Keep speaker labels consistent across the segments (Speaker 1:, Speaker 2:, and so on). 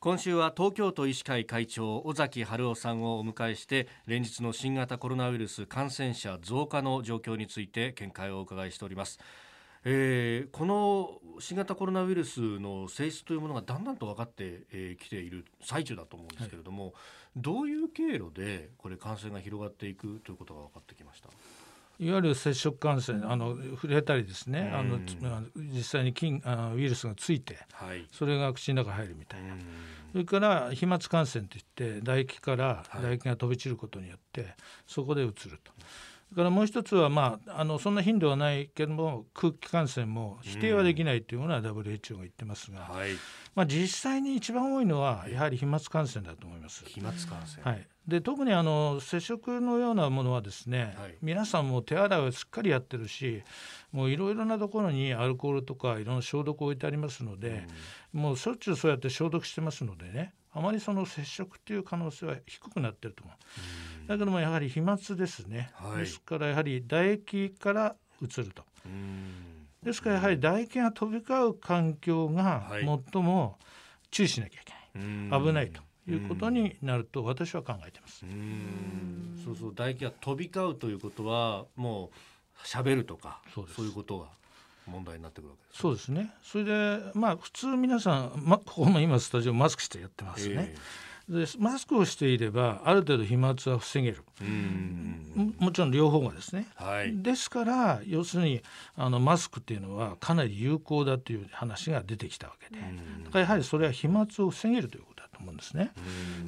Speaker 1: 今週は東京都医師会会長尾崎治夫さんをお迎えして連日の新型コロナウイルス感染者増加の状況について見解をお伺いしております、えー、この新型コロナウイルスの性質というものがだんだんと分かってき、えー、ている最中だと思うんですけれども、はい、どういう経路でこれ感染が広がっていくということが分かってきました？
Speaker 2: いわゆる接触感染あの触れたりですね、あの実際に菌あウイルスがついて、はい、それが口の中入るみたいな、それから飛沫感染といって唾液から唾液が飛び散ることによって、そこでうつると。それからもう一つは、まあ、あのそんな頻度はないけども空気感染も否定はできないというものは WHO が言ってますが、はい、まあ、実際に一番多いのはやはり飛沫感染だと思います。
Speaker 1: 飛沫感染、
Speaker 2: はい、で特にあの接触のようなものはですね、はい、皆さんも手洗いをしっかりやってるしもういろいろなところにアルコールとかいろんな消毒を置いてありますので、うん、もうしょっちゅうそうやって消毒してますのでねあまりその接触っていう可能性は低くなってると思う。うん、だけどもやはり飛沫ですね、はい、ですからやはり唾液からうつると。うん。ですからやはり唾液が飛び交う環境が最も注意しなきゃいけない、危ないということになると私は考えてます。
Speaker 1: うそうそう唾液が飛び交うということはもう喋るとかそういうことが問題になってくるわけです、
Speaker 2: ね、そうですね。それでまあ普通皆さん、ま、ここも今スタジオマスクしてやってますね。えーでマスクをしていればある程度飛沫は防げる。もちろん両方がですね、はい、ですから要するにあのマスクっていうのはかなり有効だという話が出てきたわけで。だからやはりそれは飛沫を防げるということですね。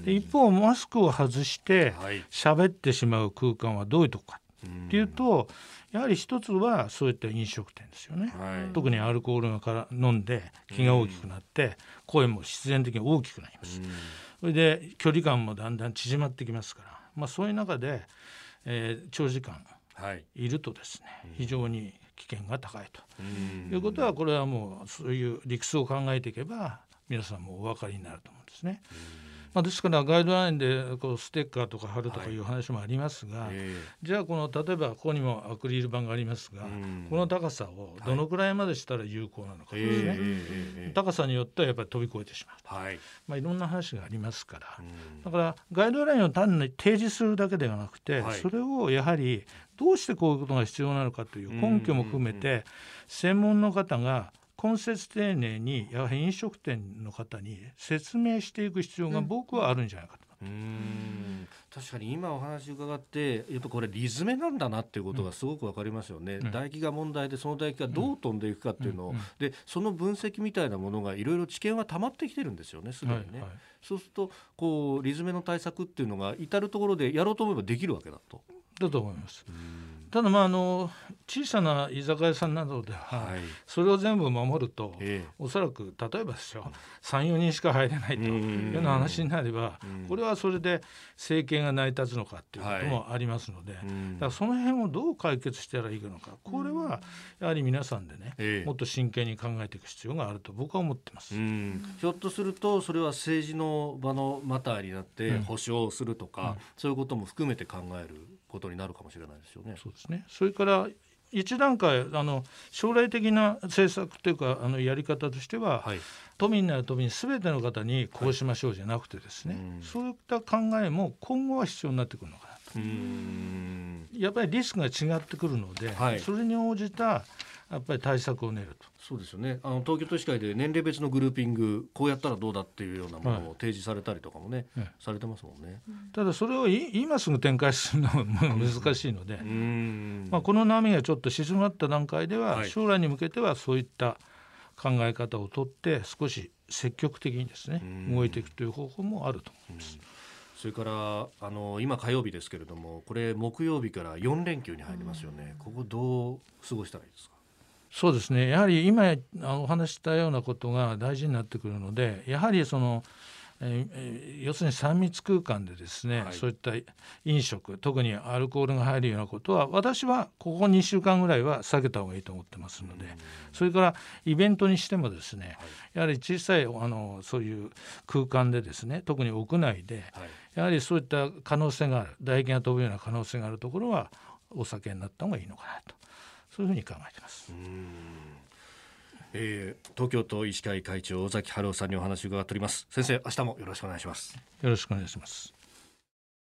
Speaker 2: で一方マスクを外して喋ってしまう空間はどういうとこかっていうとやはり一つはそういった飲食店ですよね、はい、特にアルコールがから飲んで気が大きくなって声も必然的に大きくなります。それで距離感もだんだん縮まってきますから、まあ、そういう中で、えー、長時間い。るとですね、はい、非常に危険が高いと。いうことはこれはもうそういう理屈を考えていけば皆さんもお分かりになると思うんですね。まあ、ですからガイドラインでこうステッカーとか貼るとかいう話もありますが、はい。えー、じゃあこの例えばここにもアクリル板がありますが、この高さをどのくらいまでしたら有効なのかですね、はいえー、高さによってはやっぱり飛び越えてしまう、はい。まあ、いろんな話がありますから、だからガイドラインを単に提示するだけではなくて、はい、それをやはりどうしてこういうことが必要なのかという根拠も含めて専門の方が根節丁寧にやはり飲食店の方に説明していく必要が僕はあるんじゃないかと。うん。
Speaker 1: 確かに今お話伺ってやっぱこれリズムなんだなっていうことがすごく分かりますよね、うん、唾液が問題でその唾液がどう飛んでいくかっていうのを、うんうん、でその分析みたいなものがいろいろ知見は溜まってきてるんですよねすでにね、はいはい、そうするとこうリズムの対策っていうのが至る所でやろうと思えばできるわけだと。
Speaker 2: だと思います。ただまああの小さな居酒屋さんなどでは、それを全部守ると、ええ、おそらく例えばですよ34人しか入れないというような話になれば、これはそれで政権が成り立つのかっていうこともありますので、はい、だからその辺をどう解決したらいいのかこれはやはり皆さんでね、え、もっと真剣に考えていく必要があると僕は思ってます。
Speaker 1: ひょっとするとそれは政治の場のマターになって保証するとか、うん、そういうことも含めて考えることになるかもしれないですよね。
Speaker 2: そうですね。それから一段階あの将来的な政策というかあのやり方としては、はい、都民なら都民全ての方にこうしましょうじゃなくてですね、はい、そういった考えも今後は必要になってくるのかなと。やっぱりリスクが違ってくるので、はい、それに応じたやっぱり対策を練ると。
Speaker 1: そうですよね。あの東京都医師会で年齢別のグルーピングこうやったらどうだっていうようなものを提示されたりとかもね、はい、されてますもんね。
Speaker 2: ただそれを今すぐ展開するのは難しいので、まあ、この波がちょっと静まった段階では、将来に向けてはそういった考え方をとって少し積極的にですね動いていくという方法もあると思います。
Speaker 1: それからあの今火曜日ですけれどもこれ木曜日から4連休に入りますよね、ここどう過ごしたらいいですか？
Speaker 2: そうですね。やはり今お話したようなことが大事になってくるのでやはりその、えー、要するに3密空間でですね、はい、そういった飲食特にアルコールが入るようなことは私はここ2週間ぐらいは避けた方がいいと思ってますのでそれからイベントにしてもですね、はい、やはり小さいあのそういう空間でですね特に屋内で、はい、やはりそういった可能性がある唾液が飛ぶような可能性があるところはお酒になった方がいいのかなと。そういうふうに考えてます。
Speaker 1: えー、東京都医師会会長尾崎春夫さんにお話を伺っております。先生明日もよろしくお願いします。
Speaker 2: よろしくお願いします